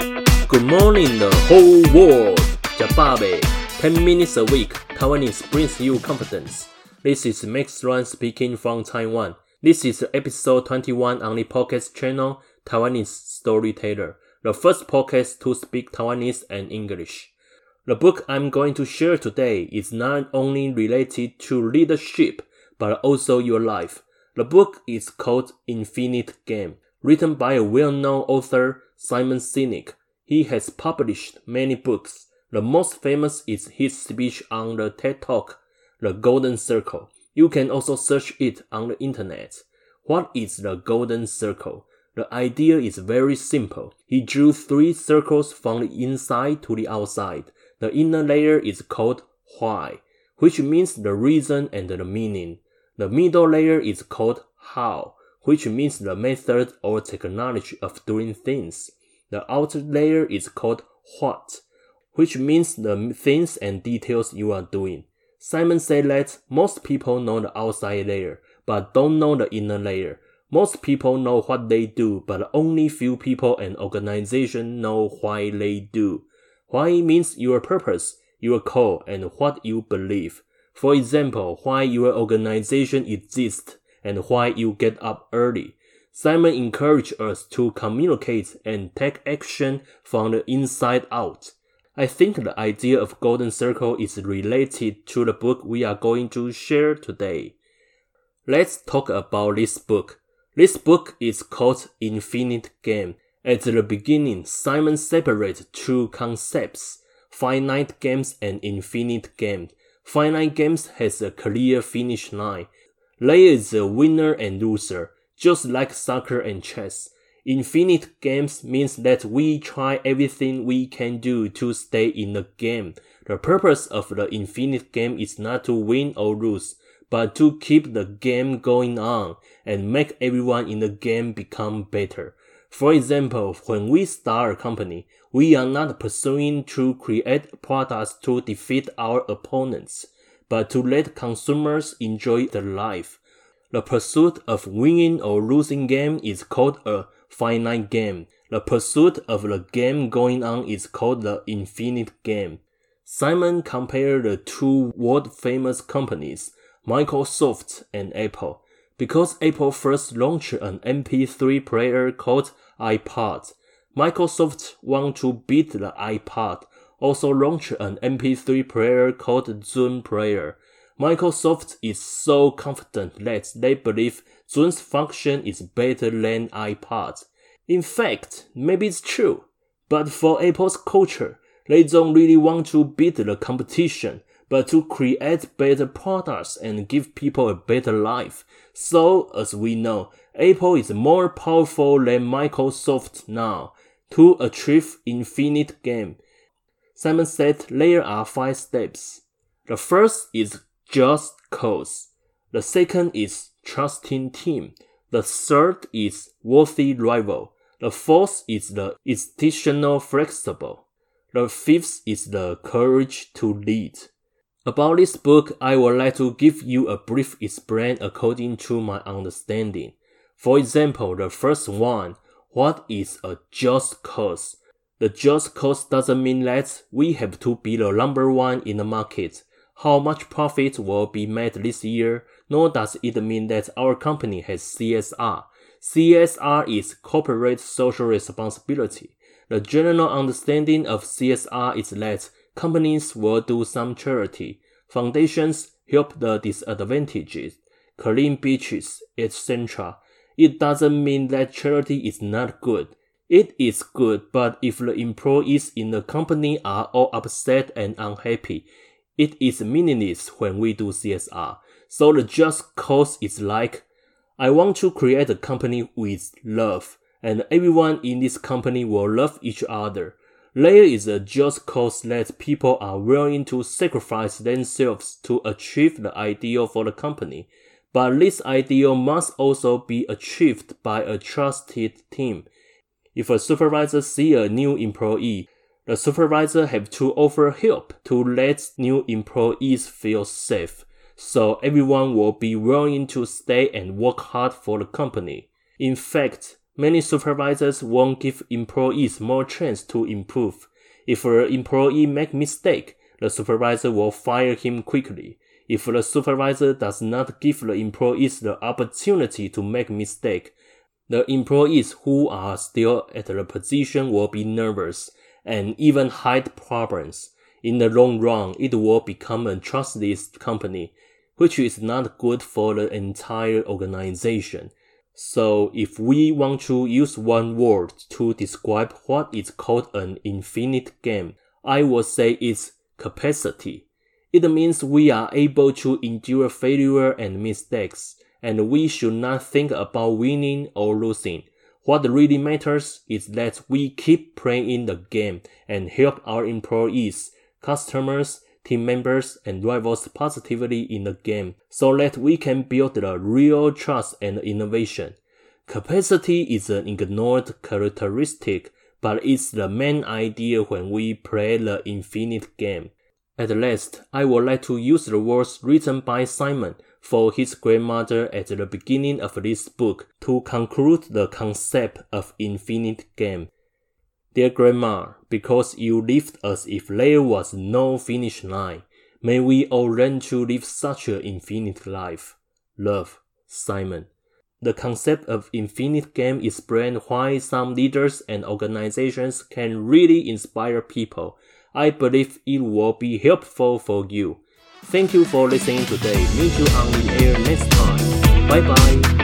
Good morning, the whole world. Jababe, 10 minutes a week. Taiwanese brings you confidence. This is Max Juan speaking from Taiwan. This is episode 21 on the podcast channel Taiwanese Storyteller, the first podcast to speak Taiwanese and English. The book I'm going to share today is not only related to leadership, but also your life. The book is called Infinite Game written by a well-known author, Simon Sinek. He has published many books. The most famous is his speech on the TED Talk, The Golden Circle. You can also search it on the internet. What is the Golden Circle? The idea is very simple. He drew three circles from the inside to the outside. The inner layer is called why, which means the reason and the meaning. The middle layer is called how, which means the method or technology of doing things. The outer layer is called what, which means the things and details you are doing. Simon said that most people know the outside layer, but don't know the inner layer. Most people know what they do, but only few people and organizations know why they do. Why means your purpose, your call, and what you believe. For example, why your organization exists and why you get up early. Simon encouraged us to communicate and take action from the inside out. I think the idea of golden circle is related to the book we are going to share today. Let's talk about this book. This book is called Infinite Game. At the beginning, Simon separated two concepts, finite games and infinite games. Finite games has a clear finish line. There is a winner and loser, just like soccer and chess. Infinite games means that we try everything we can do to stay in the game. The purpose of the infinite game is not to win or lose, but to keep the game going on and make everyone in the game become better. For example, when we start a company, we are not pursuing to create products to defeat our opponents, but to let consumers enjoy the life. The pursuit of winning or losing game is called a finite game. The pursuit of the game going on is called the infinite game. Simon compared the two world famous companies, Microsoft and Apple, because Apple first launched an MP3 player called iPod. Microsoft want to beat the iPod, also launched an MP3 player called Zune Player. Microsoft is so confident that they believe Zune's function is better than iPod. In fact, maybe it's true, but for Apple's culture, they don't really want to beat the competition, but to create better products and give people a better life. So, as we know, Apple is more powerful than Microsoft now to achieve infinite game. Simon said there are five steps. The first is just cause. The second is trusting team. The third is worthy rival. The fourth is the institutional flexible. The fifth is the courage to lead. About this book, I would like to give you a brief explain according to my understanding. For example, the first one, what is a just cause? The just cause doesn't mean that we have to be the number one in the market. How much profit will be made this year, nor does it mean that our company has CSR. CSR is corporate social responsibility. The general understanding of CSR is that companies will do some charity, foundations help the disadvantaged, clean beaches, etc. It doesn't mean that charity is not good. It is good, but if the employees in the company are all upset and unhappy, it is meaningless when we do CSR. So the just cause is like, I want to create a company with love, and everyone in this company will love each other. There is a just cause that people are willing to sacrifice themselves to achieve the ideal for the company. But this ideal must also be achieved by a trusted team. If a supervisor see a new employee, the supervisor have to offer help to let new employees feel safe. So everyone will be willing to stay and work hard for the company. In fact, Many supervisors won't give employees more chance to improve. If an employee make mistake, the supervisor will fire him quickly. If the supervisor does not give the employees the opportunity to make mistake, the employees who are still at the position will be nervous and even hide problems. In the long run, it will become a trustless company, which is not good for the entire organization. So if we want to use one word to describe what is called an infinite game, I would say it's capacity. It means we are able to endure failure and mistakes, and we should not think about winning or losing. What really matters is that we keep playing in the game and help our employees, customers, team members, and rivals positively in the game so that we can build the real trust and innovation. Capacity is an ignored characteristic, but it's the main idea when we play the infinite game. At last, I would like to use the words written by Simon for his grandmother at the beginning of this book to conclude the concept of infinite game. Dear Grandma, because you lived as if there was no finish line, may we all learn to live such an infinite life. Love, Simon. The concept of infinite game explains why some leaders and organizations can really inspire people. I believe it will be helpful for you. Thank you for listening today. Meet you on the air next time. Bye bye.